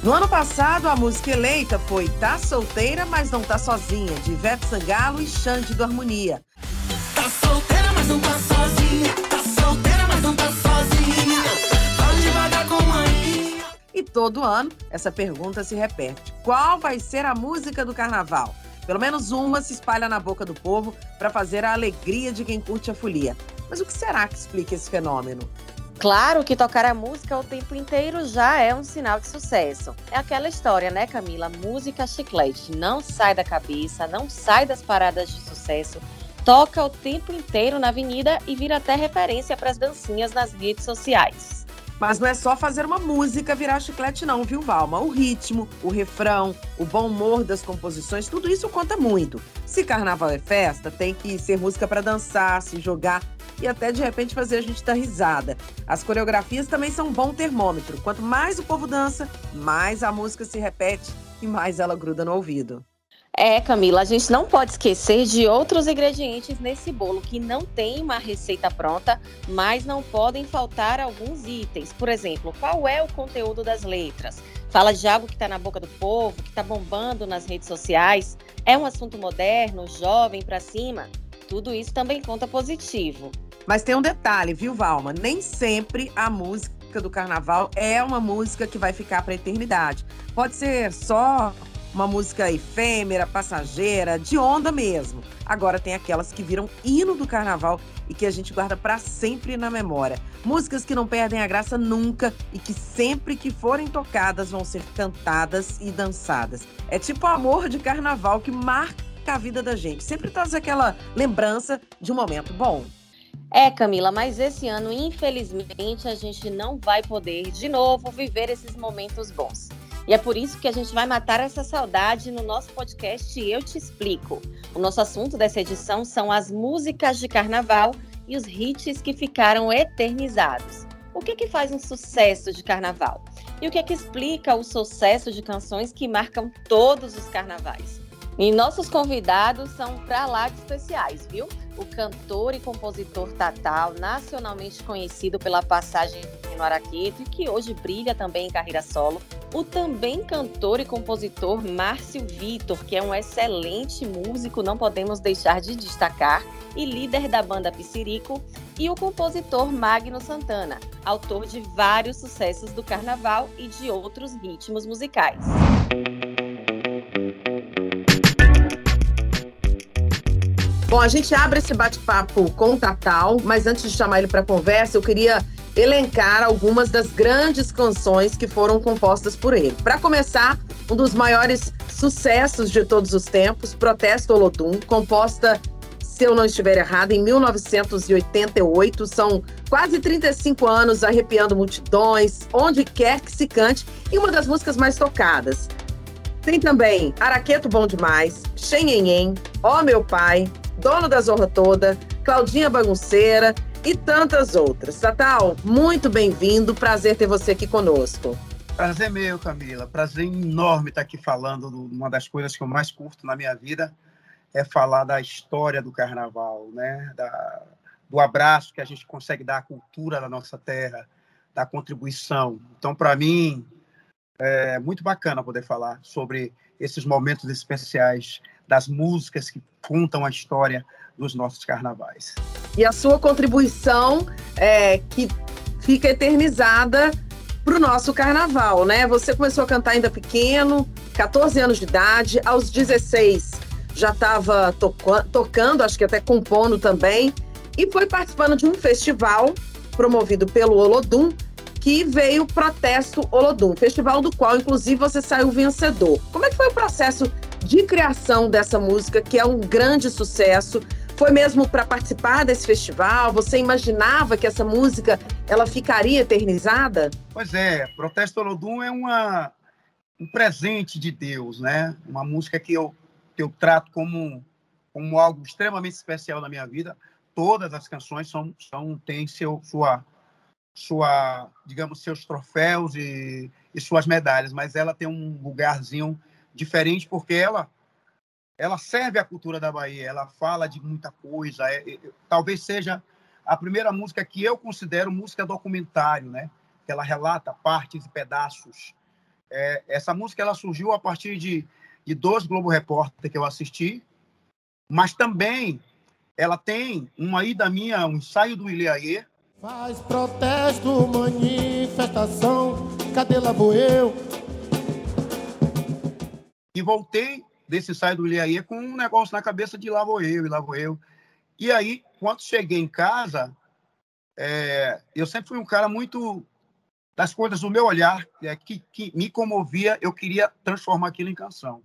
No ano passado, a música eleita foi Tá Solteira, mas Não Tá Sozinha, de Ivete Sangalo e Xande do Harmonia. Tá solteira, mas não tá sozinha. Tá solteira, mas não tá sozinha. Fala devagar com maninha. E todo ano, essa pergunta se repete. Qual vai ser a música do carnaval? Pelo menos uma se espalha na boca do povo para fazer a alegria de quem curte a folia. Mas o que será que explica esse fenômeno? Claro que tocar a música o tempo inteiro já é um sinal de sucesso. É aquela história, né, Camila? Música chiclete. Não sai da cabeça, não sai das paradas de sucesso. Toca o tempo inteiro na avenida e vira até referência para as dancinhas nas redes sociais. Mas não é só fazer uma música virar chiclete, não, viu, Valma? O ritmo, o refrão, o bom humor das composições, tudo isso conta muito. Se carnaval é festa, tem que ser música para dançar, se jogar e até de repente fazer a gente dar risada. As coreografias também são um bom termômetro. Quanto mais o povo dança, mais a música se repete e mais ela gruda no ouvido. É, Camila, a gente não pode esquecer de outros ingredientes nesse bolo que não tem uma receita pronta, mas não podem faltar alguns itens. Por exemplo, qual é o conteúdo das letras? Fala de algo que está na boca do povo, que está bombando nas redes sociais? É um assunto moderno, jovem, para cima? Tudo isso também conta positivo. Mas tem um detalhe, viu, Valma? Nem sempre a música do carnaval é uma música que vai ficar para eternidade. Pode ser só uma música efêmera, passageira, de onda mesmo. Agora tem aquelas que viram hino do carnaval e que a gente guarda para sempre na memória. Músicas que não perdem a graça nunca e que sempre que forem tocadas vão ser cantadas e dançadas. É tipo o amor de carnaval que marca a vida da gente. Sempre traz aquela lembrança de um momento bom. É, Camila, mas esse ano, infelizmente, a gente não vai poder de novo viver esses momentos bons. E é por isso que a gente vai matar essa saudade no nosso podcast Eu Te Explico. O nosso assunto dessa edição são as músicas de carnaval e os hits que ficaram eternizados. O que, que faz um sucesso de carnaval? E o que, que explica o sucesso de canções que marcam todos os carnavais? E nossos convidados são para lá de especiais, viu? O cantor e compositor Tatal, nacionalmente conhecido pela passagem no Araqueto e que hoje brilha também em carreira solo, o também cantor e compositor Márcio Vitor, que é um excelente músico, não podemos deixar de destacar, e líder da banda Pissirico, e o compositor Magno Santana, autor de vários sucessos do carnaval e de outros ritmos musicais. Bom, a gente abre esse bate-papo com o Tatal, mas antes de chamar ele para conversa, eu queria elencar algumas das grandes canções que foram compostas por ele. Para começar, um dos maiores sucessos de todos os tempos, Protesto Olodum, composta, se eu não estiver errado, em 1988. São quase 35 anos arrepiando multidões, onde quer que se cante, e uma das músicas mais tocadas. Tem também Araqueto Bom Demais, Xenhenhen, Ó Meu Pai, Dono da Zorra Toda, Claudinha Bagunceira, e tantas outras. Tatal, muito bem-vindo. Prazer ter você aqui conosco. Prazer meu, Camila. Prazer enorme estar aqui falando. Uma das coisas que eu mais curto na minha vida é falar da história do carnaval, né? Da, do abraço que a gente consegue dar à cultura da nossa terra, da contribuição. Então, para mim, é muito bacana poder falar sobre esses momentos especiais das músicas que contam a história dos nossos carnavais. E a sua contribuição é, que fica eternizada para o nosso carnaval, né? Você começou a cantar ainda pequeno, 14 anos de idade, aos 16 já estava tocando, acho que até compondo também, e foi participando de um festival promovido pelo Olodum, que veio Protesto Olodum, festival do qual, inclusive, você saiu vencedor. Como é que foi o processo de criação dessa música, que é um grande sucesso? Foi mesmo para participar desse festival? Você imaginava que essa música ela ficaria eternizada? Pois é, Protesto Olodum é uma, um presente de Deus, né? Uma música que eu, que eu trato como, como algo extremamente especial na minha vida. Todas as canções são, são têm seu, sua, sua, digamos, seus troféus e, e suas medalhas, mas ela tem um lugarzinho diferente porque ela ela serve à cultura da Bahia, ela fala de muita coisa. É, é, talvez seja a primeira música que eu considero música documentário, né? Que ela relata partes e pedaços É, essa música ela surgiu a partir de, de dois Globo Repórter que eu assisti, mas também ela tem uma ida minha, um ensaio do Ilhaê. Faz protesto, manifestação, cadê lá vou eu? E voltei desse ensaio do Ilhaê com um negócio na cabeça de lá vou eu, e lá vou eu. E aí, quando cheguei em casa, é, eu sempre fui um cara muito das coisas do meu olhar, é, que, que me comovia, eu queria transformar aquilo em canção.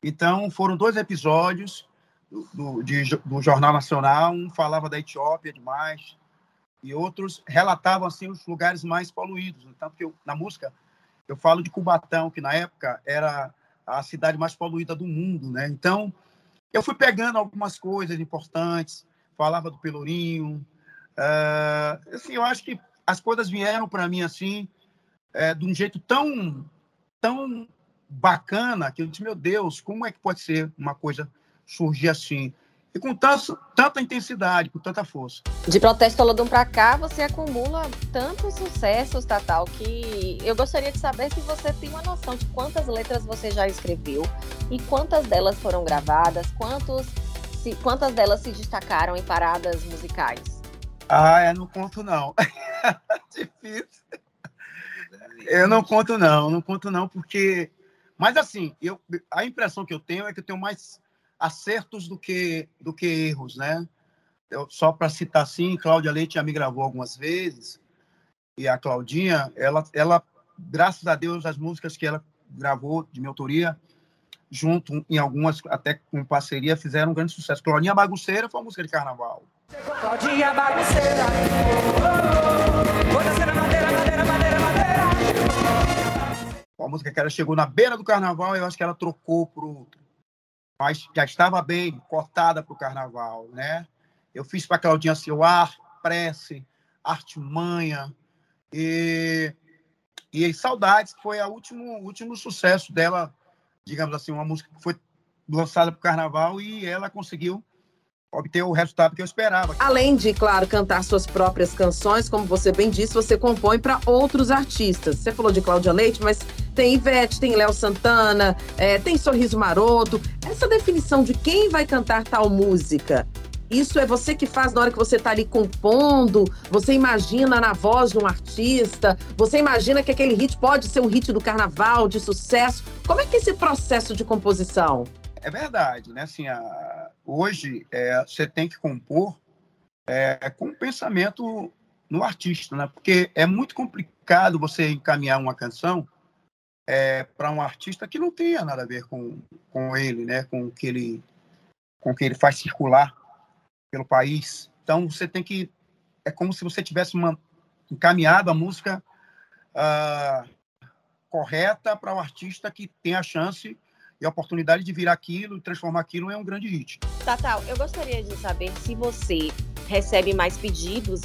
Então, foram dois episódios do, do, de, do Jornal Nacional, um falava da Etiópia demais, e outros relatavam assim os lugares mais poluídos. Então, porque eu, na música eu falo de Cubatão, que na época era a cidade mais poluída do mundo, né? Então, eu fui pegando algumas coisas importantes, falava do Pelourinho, uh, assim, eu acho que as coisas vieram para mim assim, é, de um jeito tão, tão bacana que eu disse, meu Deus, como é que pode ser uma coisa surgir assim? E com tanta intensidade, com tanta força. De Protesto Olodum para cá, você acumula tantos sucessos, Tatal, que eu gostaria de saber se você tem uma noção de quantas letras você já escreveu e quantas delas foram gravadas, quantos, se, quantas delas se destacaram em paradas musicais. Ah, eu não conto não. Difícil. Eu não conto não, não conto não, porque... Mas assim, eu, a impressão que eu tenho é que eu tenho mais acertos do que, do que erros, né? Eu, só para citar assim, Cláudia Leite já me gravou algumas vezes, e a Claudinha, ela, ela, graças a Deus, as músicas que ela gravou de minha autoria, junto em algumas, até com parceria, fizeram um grande sucesso. Claudinha Bagunceira foi uma música de carnaval. Claudinha bagunceira. Oh, madeira, madeira, madeira, madeira. Uma música que ela chegou na beira do carnaval, eu acho que ela trocou por outro mas já estava bem cortada para o carnaval, né? Eu fiz para Claudinha Silar, Prece, Artimanha e, e Saudades, que foi o último, último sucesso dela, digamos assim, uma música que foi lançada para o carnaval e ela conseguiu obter o resultado que eu esperava. Além de, claro, cantar suas próprias canções, como você bem disse, você compõe para outros artistas. Você falou de Cláudia Leite, mas tem Ivete, tem Léo Santana, é, tem Sorriso Maroto. Essa definição de quem vai cantar tal música, isso é você que faz na hora que você está ali compondo, você imagina na voz de um artista, você imagina que aquele hit pode ser um hit do carnaval, de sucesso. Como é que é esse processo de composição? É verdade, né? Assim, a, hoje é, você tem que compor é, com um pensamento no artista, né? Porque é muito complicado você encaminhar uma canção é, para um artista que não tenha nada a ver com, com ele, né? Com o que ele com que ele faz circular pelo país. Então você tem que é como se você tivesse uma, encaminhado a música uh, correta para o um artista que tem a chance e a oportunidade de virar aquilo e transformar aquilo em um grande hit. Tatal, eu gostaria de saber se você recebe mais pedidos,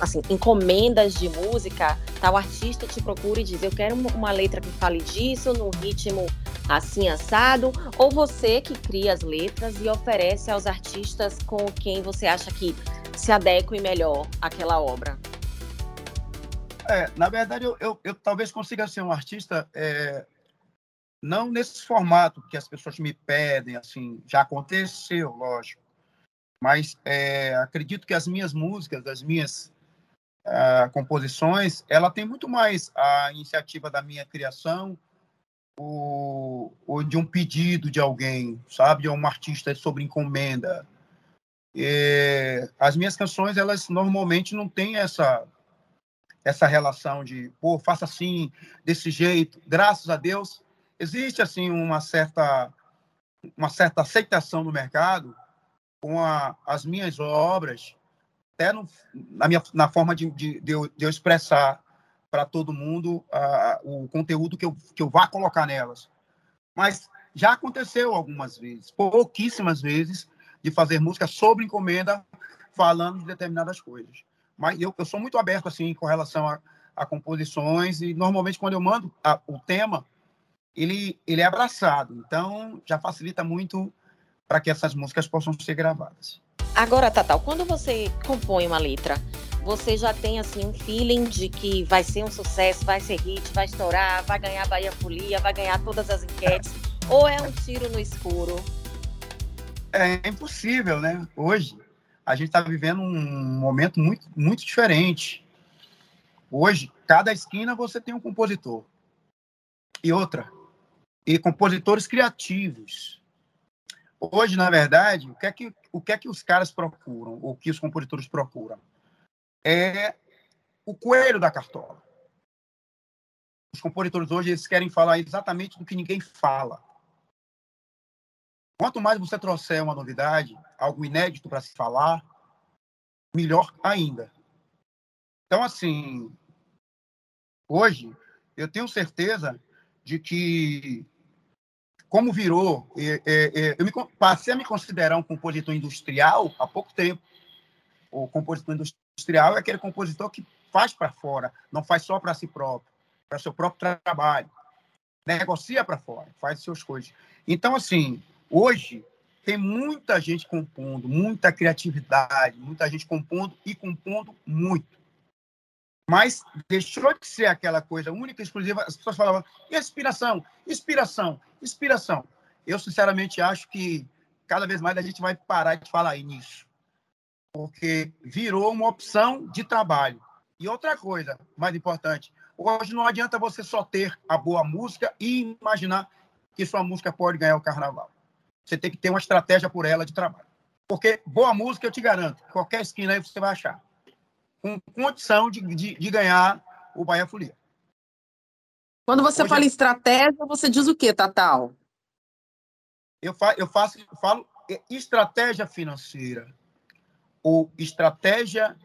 assim, encomendas de música, tal artista te procura e diz, eu quero uma letra que fale disso, num ritmo assim assado, ou você que cria as letras e oferece aos artistas com quem você acha que se adeque melhor àquela obra? É, na verdade, eu, eu, eu talvez consiga ser um artista é, não nesse formato que as pessoas me pedem, assim, já aconteceu, lógico. Mas é, acredito que as minhas músicas, as minhas uh, composições, ela tem muito mais a iniciativa da minha criação ou, ou, de um pedido de alguém, sabe, de um artista sobre encomenda. As minhas canções, elas normalmente não têm essa essa relação de, pô, faça assim, desse jeito. Graças a Deus, existe assim uma certa uma certa aceitação no mercado com a, as minhas obras, até no, na minha na forma de, de, de, eu, de eu, expressar para todo mundo uh, o conteúdo que eu, que eu vá colocar nelas. Mas já aconteceu algumas vezes, pouquíssimas vezes, de fazer música sobre encomenda, falando de determinadas coisas. Mas eu, eu sou muito aberto assim com relação a, a composições e normalmente quando eu mando a, o tema ele, ele é abraçado. Então, já facilita muito para que essas músicas possam ser gravadas. Agora, Tatal, quando você compõe uma letra, você já tem assim um feeling de que vai ser um sucesso, vai ser hit, vai estourar, vai ganhar Bahia Folia, vai ganhar todas as enquetes, ou é um tiro no escuro? É impossível, né? Hoje a gente está vivendo um momento muito, muito diferente. Hoje, cada esquina você tem um compositor. E outra, e compositores criativos. Hoje, na verdade, o que é que, o que, é que os caras procuram, o que os compositores procuram? É o coelho da cartola. Os compositores hoje eles querem falar exatamente do que ninguém fala. Quanto mais você trouxer uma novidade, algo inédito para se falar, melhor ainda. Então, assim, hoje, eu tenho certeza de que, como virou, é, é, eu me, passei a me considerar um compositor industrial há pouco tempo. O compositor industrial é aquele compositor que faz para fora, não faz só para si próprio, para seu próprio trabalho. Negocia para fora, faz suas coisas. Então, assim, Hoje, tem muita gente compondo, muita criatividade, muita gente compondo e compondo muito. Mas deixou de ser aquela coisa única, exclusiva. As pessoas falavam, inspiração, inspiração, inspiração. Eu, sinceramente, acho que cada vez mais a gente vai parar de falar nisso. Porque virou uma opção de trabalho. E outra coisa, mais importante, hoje não adianta você só ter a boa música e imaginar que sua música pode ganhar o carnaval você tem que ter uma estratégia por ela de trabalho. Porque boa música, eu te garanto, qualquer esquina aí você vai achar. Com condição de, de, de ganhar o Bahia Folia. Quando você Hoje fala em estratégia, você diz o quê, Tatal? Eu, fa eu, faço, eu falo estratégia financeira, ou estratégia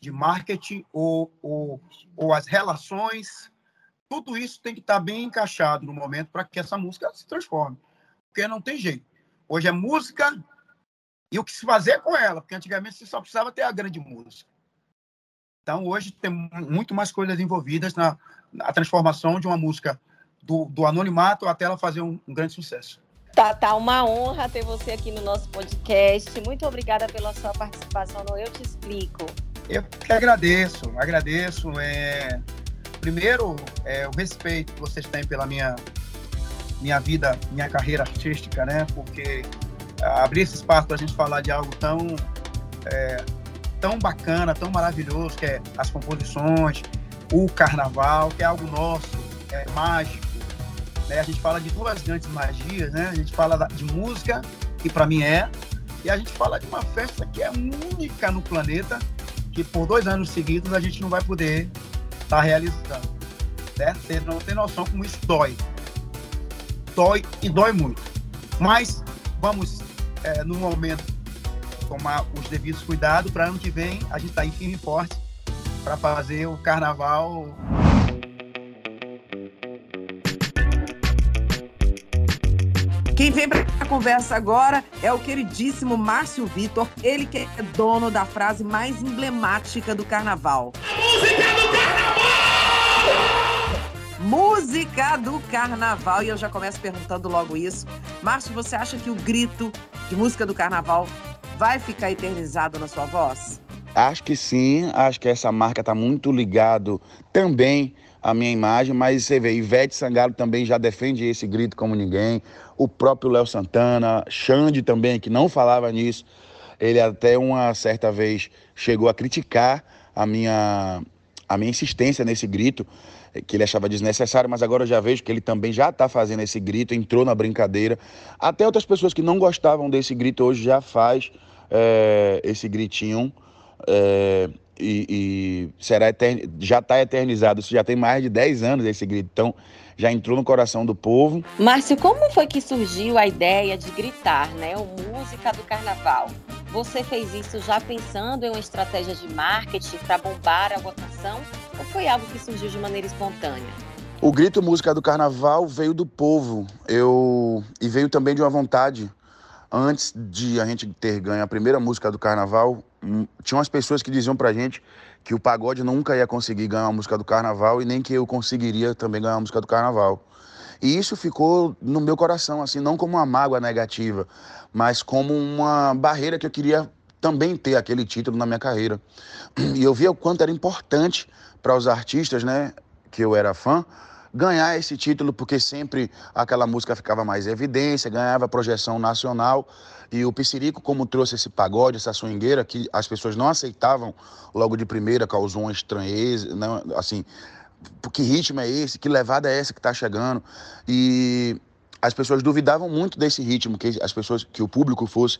de marketing, ou, ou, ou as relações. Tudo isso tem que estar bem encaixado no momento para que essa música se transforme. Porque não tem jeito. Hoje é música e o que se fazer com ela, porque antigamente você só precisava ter a grande música. Então, hoje tem muito mais coisas envolvidas na, na transformação de uma música do, do anonimato até ela fazer um, um, grande sucesso. Tá, tá uma honra ter você aqui no nosso podcast. Muito obrigada pela sua participação no Eu Te Explico. Eu que agradeço, agradeço. É, primeiro, é, o respeito que vocês têm pela minha minha vida, minha carreira artística, né? Porque abrir esse espaço para a gente falar de algo tão é, tão bacana, tão maravilhoso, que é as composições, o carnaval, que é algo nosso, é mágico. Né? A gente fala de duas grandes magias, né? A gente fala de música, que para mim é, e a gente fala de uma festa que é única no planeta, que por dois anos seguidos a gente não vai poder estar tá realizando. Certo? Você não tem noção como isso dói dói e dói muito. Mas vamos, é, no momento, tomar os devidos cuidados para ano que vem a gente estar tá em firme e forte para fazer o carnaval. Quem vem para a conversa agora é o queridíssimo Márcio Vitor, ele que é dono da frase mais emblemática do carnaval. música do carnaval! música do carnaval. E eu já começo perguntando logo isso. Márcio, você acha que o grito de música do carnaval vai ficar eternizado na sua voz? Acho que sim, acho que essa marca está muito ligado também à minha imagem, mas você vê, Ivete Sangalo também já defende esse grito como ninguém, o próprio Léo Santana, Xande também, que não falava nisso, ele até uma certa vez chegou a criticar a minha, a minha insistência nesse grito, que ele achava desnecessário, mas agora eu já vejo que ele também já está fazendo esse grito, entrou na brincadeira. Até outras pessoas que não gostavam desse grito hoje já faz é, esse gritinho é, e, e, será etern... já está eternizado. Isso já tem mais de 10 anos esse grito, então já entrou no coração do povo. Márcio, como foi que surgiu a ideia de gritar, né, o música do carnaval? Você fez isso já pensando em uma estratégia de marketing para bombar a votação ou foi algo que surgiu de maneira espontânea? O grito música do carnaval veio do povo. Eu e veio também de uma vontade. Antes de a gente ter ganho a primeira música do carnaval, hum, tinha umas pessoas que diziam pra gente que o pagode nunca ia conseguir ganhar a música do carnaval e nem que eu conseguiria também ganhar a música do carnaval. E isso ficou no meu coração, assim, não como uma mágoa negativa, mas como uma barreira que eu queria também ter aquele título na minha carreira. E eu via o quanto era importante para os artistas, né, que eu era fã, ganhar esse título, porque sempre aquela música ficava mais em evidência, ganhava projeção nacional. E o Piscirico, como trouxe esse pagode, essa swingueira, que as pessoas não aceitavam logo de primeira, causou uma estranheza, né? assim, que ritmo é esse, que levada é essa que está chegando. E as pessoas duvidavam muito desse ritmo, que as pessoas, que o público fosse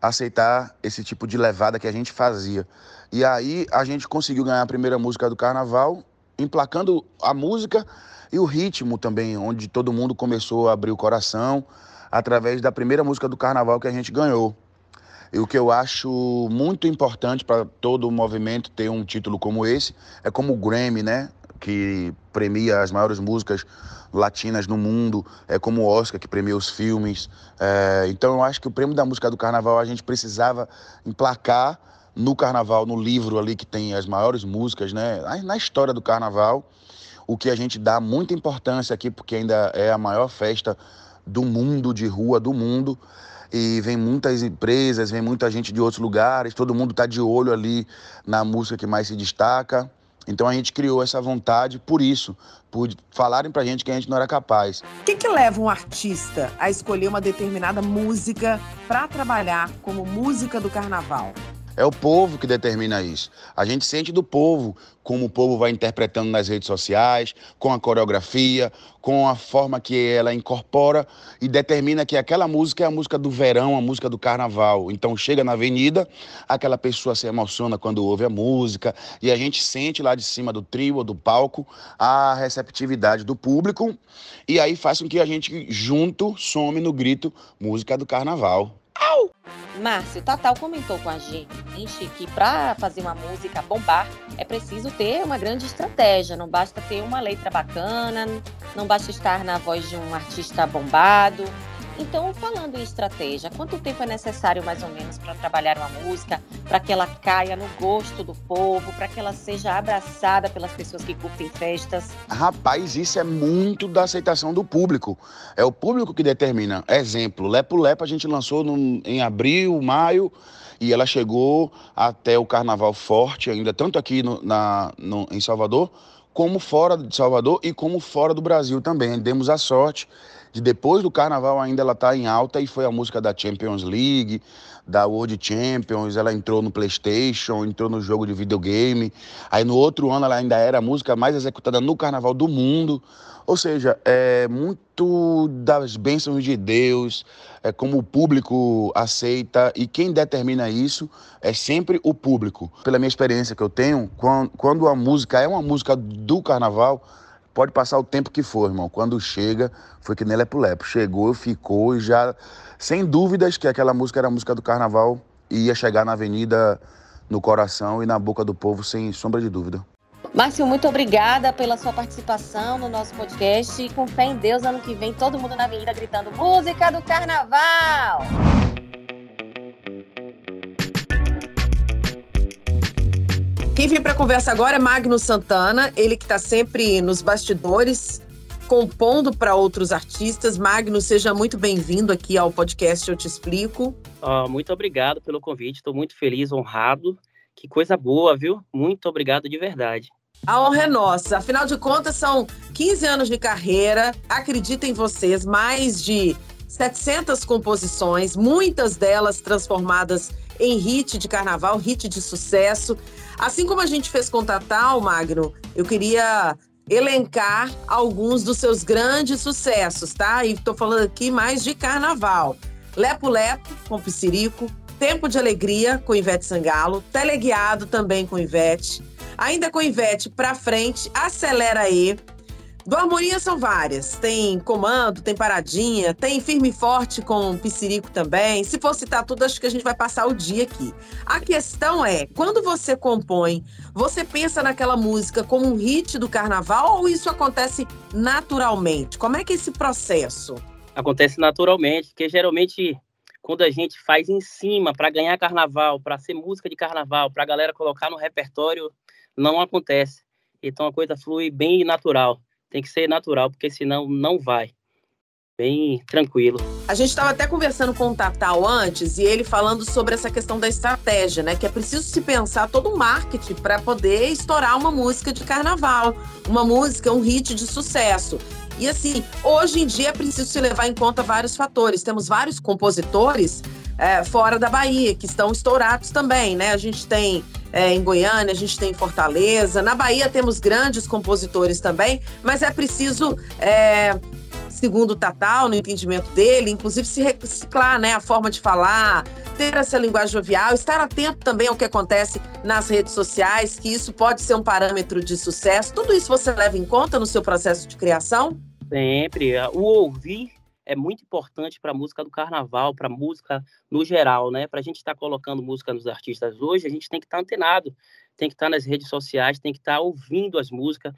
aceitar esse tipo de levada que a gente fazia. E aí a gente conseguiu ganhar a primeira música do carnaval, emplacando a música e o ritmo também, onde todo mundo começou a abrir o coração através da primeira música do carnaval que a gente ganhou. E o que eu acho muito importante para todo o movimento ter um título como esse é como o Grammy, né? Que premia as maiores músicas latinas no mundo, é como o Oscar que premia os filmes. É, então eu acho que o prêmio da música do carnaval a gente precisava emplacar no carnaval, no livro ali que tem as maiores músicas, né? Na história do carnaval, o que a gente dá muita importância aqui, porque ainda é a maior festa do mundo, de rua do mundo. E vem muitas empresas, vem muita gente de outros lugares, todo mundo está de olho ali na música que mais se destaca. Então a gente criou essa vontade por isso, por falarem pra gente que a gente não era capaz. O que, que leva um artista a escolher uma determinada música para trabalhar como música do carnaval? É o povo que determina isso. A gente sente do povo como o povo vai interpretando nas redes sociais, com a coreografia, com a forma que ela incorpora e determina que aquela música é a música do verão, a música do carnaval. Então chega na avenida, aquela pessoa se emociona quando ouve a música e a gente sente lá de cima do trio do palco a receptividade do público e aí faz com que a gente junto some no grito música do carnaval. Au! Márcio, Tatal comentou com a gente que para fazer uma música bombar é preciso ter uma grande estratégia, não basta ter uma letra bacana, não basta estar na voz de um artista bombado, então, falando em estratégia, quanto tempo é necessário mais ou menos para trabalhar uma música, para que ela caia no gosto do povo, para que ela seja abraçada pelas pessoas que curtem festas? Rapaz, isso é muito da aceitação do público. É o público que determina. Exemplo, Lepo Lepo a gente lançou no, em abril, maio, e ela chegou até o Carnaval Forte ainda, tanto aqui no, na, no, em Salvador, como fora de Salvador e como fora do Brasil também. Demos a sorte de depois do carnaval ainda ela tá em alta e foi a música da Champions League, da World Champions, ela entrou no PlayStation, entrou no jogo de videogame. Aí no outro ano ela ainda era a música mais executada no carnaval do mundo. Ou seja, é muito das bênçãos de Deus, é como o público aceita e quem determina isso é sempre o público. Pela minha experiência que eu tenho, quando a música é uma música do carnaval, Pode passar o tempo que for, irmão. Quando chega, foi que nem Lepo Lepo. Chegou, ficou e já. Sem dúvidas que aquela música era a música do carnaval e ia chegar na avenida, no coração e na boca do povo, sem sombra de dúvida. Márcio, muito obrigada pela sua participação no nosso podcast. E com fé em Deus, ano que vem, todo mundo na avenida gritando música do carnaval! Quem vem para a conversa agora é Magno Santana, ele que está sempre nos bastidores, compondo para outros artistas. Magno, seja muito bem-vindo aqui ao podcast Eu Te Explico. Oh, muito obrigado pelo convite, estou muito feliz, honrado. Que coisa boa, viu? Muito obrigado de verdade. A honra é nossa. Afinal de contas, são 15 anos de carreira. Acreditem vocês, mais de 700 composições, muitas delas transformadas em hit de carnaval, hit de sucesso. Assim como a gente fez com Tatal, Magno, eu queria elencar alguns dos seus grandes sucessos, tá? E estou falando aqui mais de carnaval. Lepo Lepo, com Piscirico, Tempo de Alegria, com Ivete Sangalo, Teleguiado também com Ivete, ainda com Ivete pra frente, Acelera aí, do Harmonia são várias. Tem comando, tem paradinha, tem firme e forte com piscirico também. Se for citar tudo, acho que a gente vai passar o dia aqui. A questão é, quando você compõe, você pensa naquela música como um hit do carnaval ou isso acontece naturalmente? Como é que é esse processo? Acontece naturalmente, porque geralmente quando a gente faz em cima para ganhar carnaval, para ser música de carnaval, para a galera colocar no repertório, não acontece. Então a coisa flui bem natural. Tem que ser natural, porque senão não vai. bem tranquilo. A gente estava até conversando com o Tatal antes e ele falando sobre essa questão da estratégia, né? Que é preciso se pensar todo um marketing para poder estourar uma música de carnaval, uma música, um hit de sucesso. E assim, hoje em dia é preciso se levar em conta vários fatores. Temos vários compositores é, fora da Bahia que estão estourados também, né? A gente tem é, em Goiânia, a gente tem em Fortaleza. Na Bahia temos grandes compositores também, mas é preciso é, segundo o Tatal, no entendimento dele, inclusive se reciclar, né, a forma de falar, ter essa linguagem jovial, estar atento também ao que acontece nas redes sociais, que isso pode ser um parâmetro de sucesso. Tudo isso você leva em conta no seu processo de criação? Sempre. O ouvir é muito importante para a música do carnaval, para a música no geral, né? Para a gente estar tá colocando música nos artistas hoje, a gente tem que estar tá antenado, tem que estar tá nas redes sociais, tem que estar tá ouvindo as músicas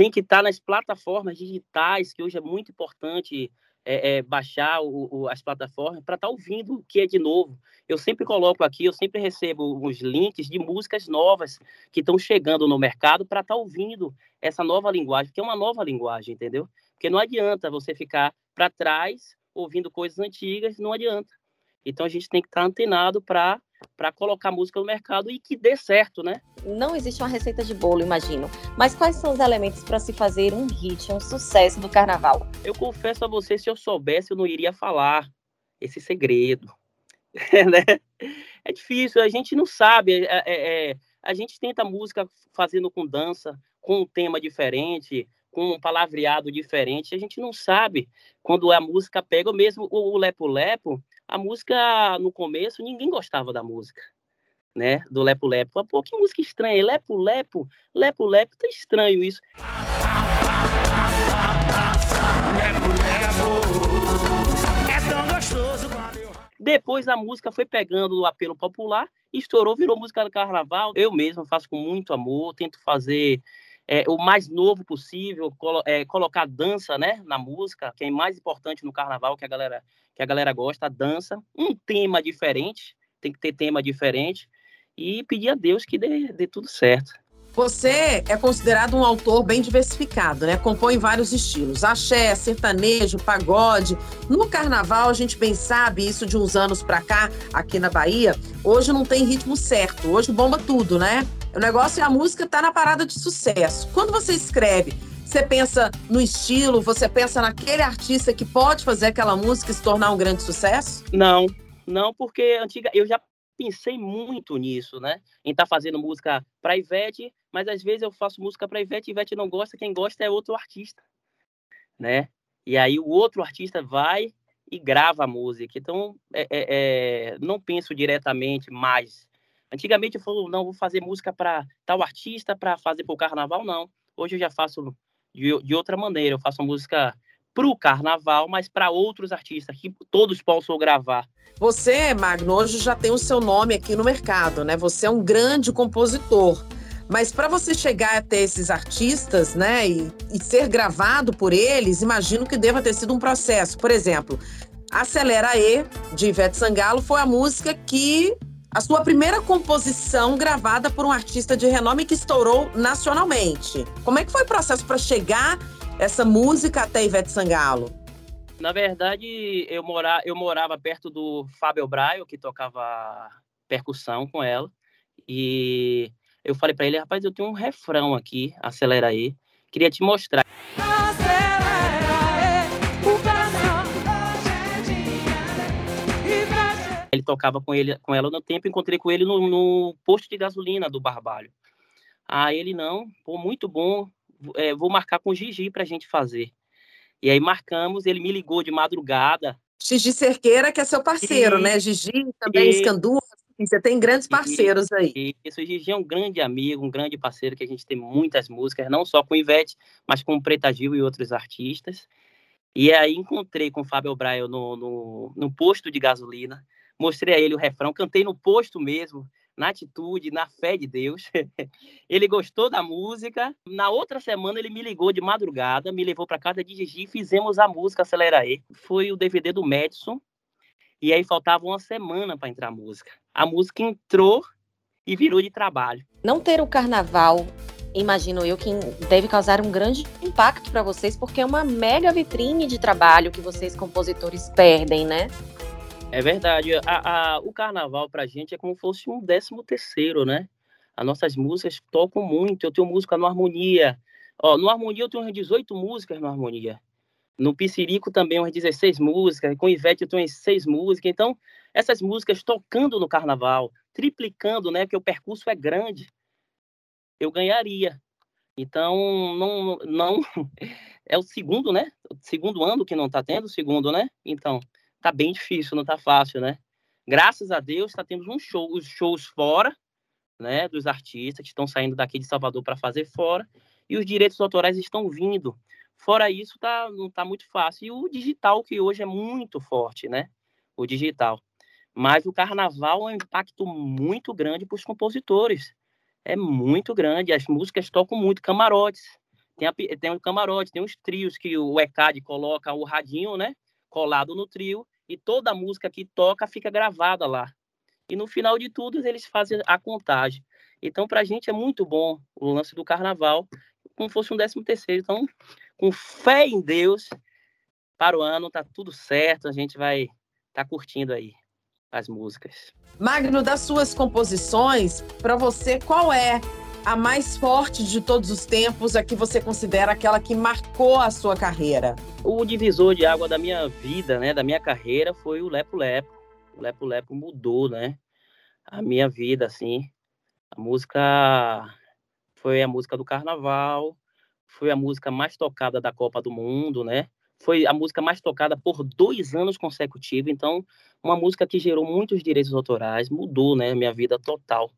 tem que estar tá nas plataformas digitais, que hoje é muito importante é, é, baixar o, o, as plataformas para estar tá ouvindo o que é de novo. Eu sempre coloco aqui, eu sempre recebo os links de músicas novas que estão chegando no mercado para estar ouvindo essa nova linguagem, que é uma nova linguagem, entendeu? Porque não adianta você ficar para trás ouvindo coisas antigas, não adianta. Então a gente tem que estar tá antenado para para colocar música no mercado e que dê certo, né? Não existe uma receita de bolo, imagino. Mas quais são os elementos para se fazer um hit, um sucesso do carnaval? Eu confesso a você, se eu soubesse, eu não iria falar esse segredo. né? É difícil, a gente não sabe. É, é, é, a gente tenta música fazendo com dança, com um tema diferente, com um palavreado diferente. A gente não sabe quando a música pega, mesmo o Lepo Lepo, a música no começo ninguém gostava da música, né? Do Lepo Lepo. Pô, que música estranha, Lepo Lepo, Lepo Lepo, tá estranho isso. Depois a música foi pegando o apelo popular, estourou, virou música do carnaval. Eu mesmo faço com muito amor, tento fazer é, o mais novo possível, colo é, colocar dança né, na música, que é mais importante no carnaval, que a galera, que a galera gosta, a dança. Um tema diferente, tem que ter tema diferente, e pedir a Deus que dê, dê tudo certo. Você é considerado um autor bem diversificado, né? Compõe vários estilos: axé, sertanejo, pagode. No carnaval, a gente bem sabe isso de uns anos para cá, aqui na Bahia. Hoje não tem ritmo certo, hoje bomba tudo, né? O negócio é a música tá na parada de sucesso. Quando você escreve, você pensa no estilo, você pensa naquele artista que pode fazer aquela música se tornar um grande sucesso? Não, não, porque antiga, eu já pensei muito nisso, né? Em estar tá fazendo música para Ivete, mas às vezes eu faço música para Ivete e Ivete não gosta, quem gosta é outro artista, né? E aí o outro artista vai e grava a música. Então, é, é, é não penso diretamente mais Antigamente eu falava, não, vou fazer música para tal artista para fazer para o carnaval, não. Hoje eu já faço de, de outra maneira, eu faço música para o carnaval, mas para outros artistas, que todos possam gravar. Você, Magno, hoje já tem o seu nome aqui no mercado, né? Você é um grande compositor. Mas para você chegar até esses artistas, né, e, e, ser gravado por eles, imagino que deva ter sido um processo. Por exemplo, Acelera E, de Ivete Sangalo, foi a música que a sua primeira composição gravada por um artista de renome que estourou nacionalmente. Como é que foi o processo para chegar essa música até Ivete Sangalo? Na verdade, eu, mora, eu morava perto do Fábio Braio, que tocava percussão com ela. E eu falei para ele, rapaz, eu tenho um refrão aqui, acelera aí. Queria te mostrar. Ele tocava com, ele, com ela no tempo, encontrei com ele no, no posto de gasolina do Barbalho. Aí ele, não, pô, muito bom, é, vou marcar com o Gigi pra gente fazer. E aí marcamos, ele me ligou de madrugada. Gigi Cerqueira, que é seu parceiro, e, né? Gigi, também e, Escandu, você tem grandes parceiros e, aí. Isso, o Gigi é um grande amigo, um grande parceiro, que a gente tem muitas músicas, não só com Ivete, mas com Preta Gil e outros artistas. E aí encontrei com o Fábio Braio no, no, no posto de gasolina, mostrei a ele o refrão, cantei no posto mesmo, na atitude, na fé de Deus. ele gostou da música. Na outra semana ele me ligou de madrugada, me levou para casa de Gigi e fizemos a música Acelera aí. Foi o DVD do Madison. E aí faltava uma semana para entrar a música. A música entrou e virou de trabalho. Não ter o carnaval imagino eu, que deve causar um grande impacto para vocês, porque é uma mega vitrine de trabalho que vocês, compositores, perdem, né? É verdade. A, a, o carnaval pra gente é como se fosse um décimo terceiro, né? As nossas músicas tocam muito. Eu tenho música no Harmonia. Ó, no Harmonia eu tenho umas 18 músicas no Harmonia. No Piscirico também umas 16 músicas. Com Ivete eu tenho umas 6 músicas. Então, essas músicas tocando no carnaval, triplicando, né? Porque o percurso é grande. Eu ganharia. Então, não, não é o segundo, né? O segundo ano que não tá tendo, segundo, né? Então, tá bem difícil, não tá fácil, né? Graças a Deus, tá tendo um show, os shows fora, né, dos artistas que estão saindo daqui de Salvador para fazer fora, e os direitos autorais estão vindo. Fora isso, tá, não tá muito fácil. E o digital, que hoje é muito forte, né? O digital. Mas o carnaval é um impacto muito grande para os compositores. É muito grande. As músicas tocam muito, camarotes. Tem, a, tem um camarote, tem os trios que o ECAD coloca o radinho, né? Colado no trio, e toda a música que toca fica gravada lá. E no final de tudo, eles fazem a contagem. Então, para a gente é muito bom o lance do carnaval, como fosse um décimo terceiro. Então, com fé em Deus, para o ano tá tudo certo, a gente vai tá curtindo aí as músicas. Magno, das suas composições, para você, qual é a mais forte de todos os tempos, a que você considera aquela que marcou a sua carreira? O divisor de água da minha vida, né, da minha carreira, foi o Lepo Lepo. O Lepo Lepo mudou, né, a minha vida, assim. A música foi a música do Carnaval, foi a música mais tocada da Copa do Mundo, né? Foi a música mais tocada por dois anos consecutivos. Então, uma música que gerou muitos direitos autorais, mudou, né, minha vida total,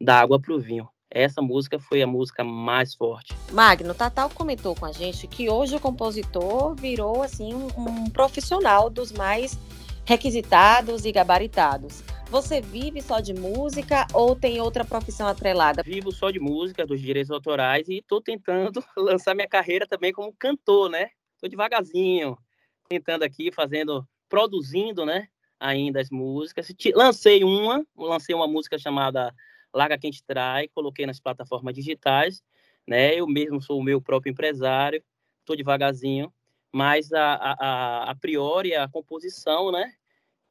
da água para o vinho. Essa música foi a música mais forte. Magno, Tatal comentou com a gente que hoje o compositor virou assim um, um profissional dos mais requisitados e gabaritados. Você vive só de música ou tem outra profissão atrelada? Vivo só de música, dos direitos autorais e estou tentando lançar minha carreira também como cantor, né? Estou devagarzinho, tentando aqui, fazendo, produzindo, né? Ainda as músicas. Lancei uma, lancei uma música chamada Larga Quem Te Trai, coloquei nas plataformas digitais, né? Eu mesmo sou o meu próprio empresário, estou devagarzinho, mas a, a, a priori a composição, né?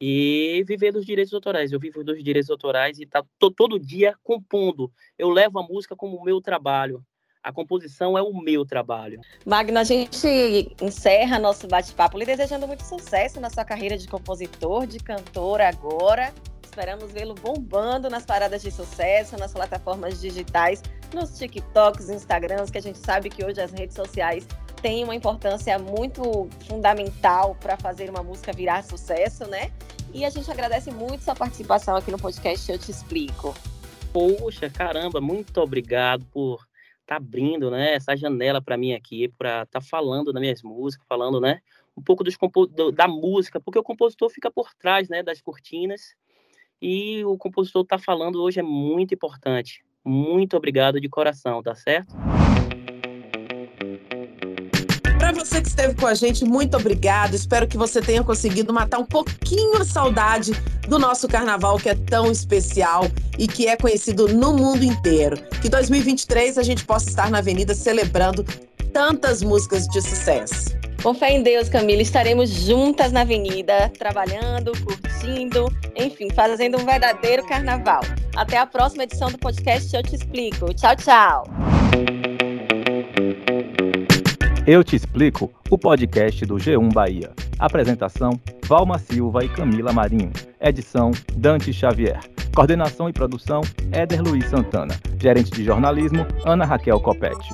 e viver dos direitos autorais. Eu vivo dos direitos autorais e tá tô, todo dia compondo. Eu levo a música como meu trabalho. A composição é o meu trabalho. Magno, a gente encerra nosso bate-papo lhe desejando muito sucesso na sua carreira de compositor, de cantor agora. Esperamos vê-lo bombando nas paradas de sucesso, nas plataformas digitais, nos TikToks, Instagrams, que a gente sabe que hoje as redes sociais tem uma importância muito fundamental para fazer uma música virar sucesso, né? E a gente agradece muito sua participação aqui no podcast Eu Te Explico. Poxa, caramba, muito obrigado por tá abrindo, né, essa janela para mim aqui, para tá falando das minhas músicas, falando, né, um pouco dos do, da música, porque o compositor fica por trás, né, das cortinas. E o compositor tá falando hoje é muito importante. Muito obrigado de coração, tá certo? Para você que esteve com a gente, muito obrigado. Espero que você tenha conseguido matar um pouquinho a saudade do nosso carnaval que é tão especial e que é conhecido no mundo inteiro. Que 2023 a gente possa estar na avenida celebrando tantas músicas de sucesso. Com fé em Deus, Camila, estaremos juntas na avenida, trabalhando, curtindo, enfim, fazendo um verdadeiro carnaval. Até a próxima edição do podcast Eu Te Explico. Tchau, tchau. Eu Te Explico, o podcast do G1 Bahia. Apresentação: Valma Silva e Camila Marinho. Edição: Dante Xavier. Coordenação e produção: Éder Luiz Santana. Gerente de jornalismo: Ana Raquel Copete.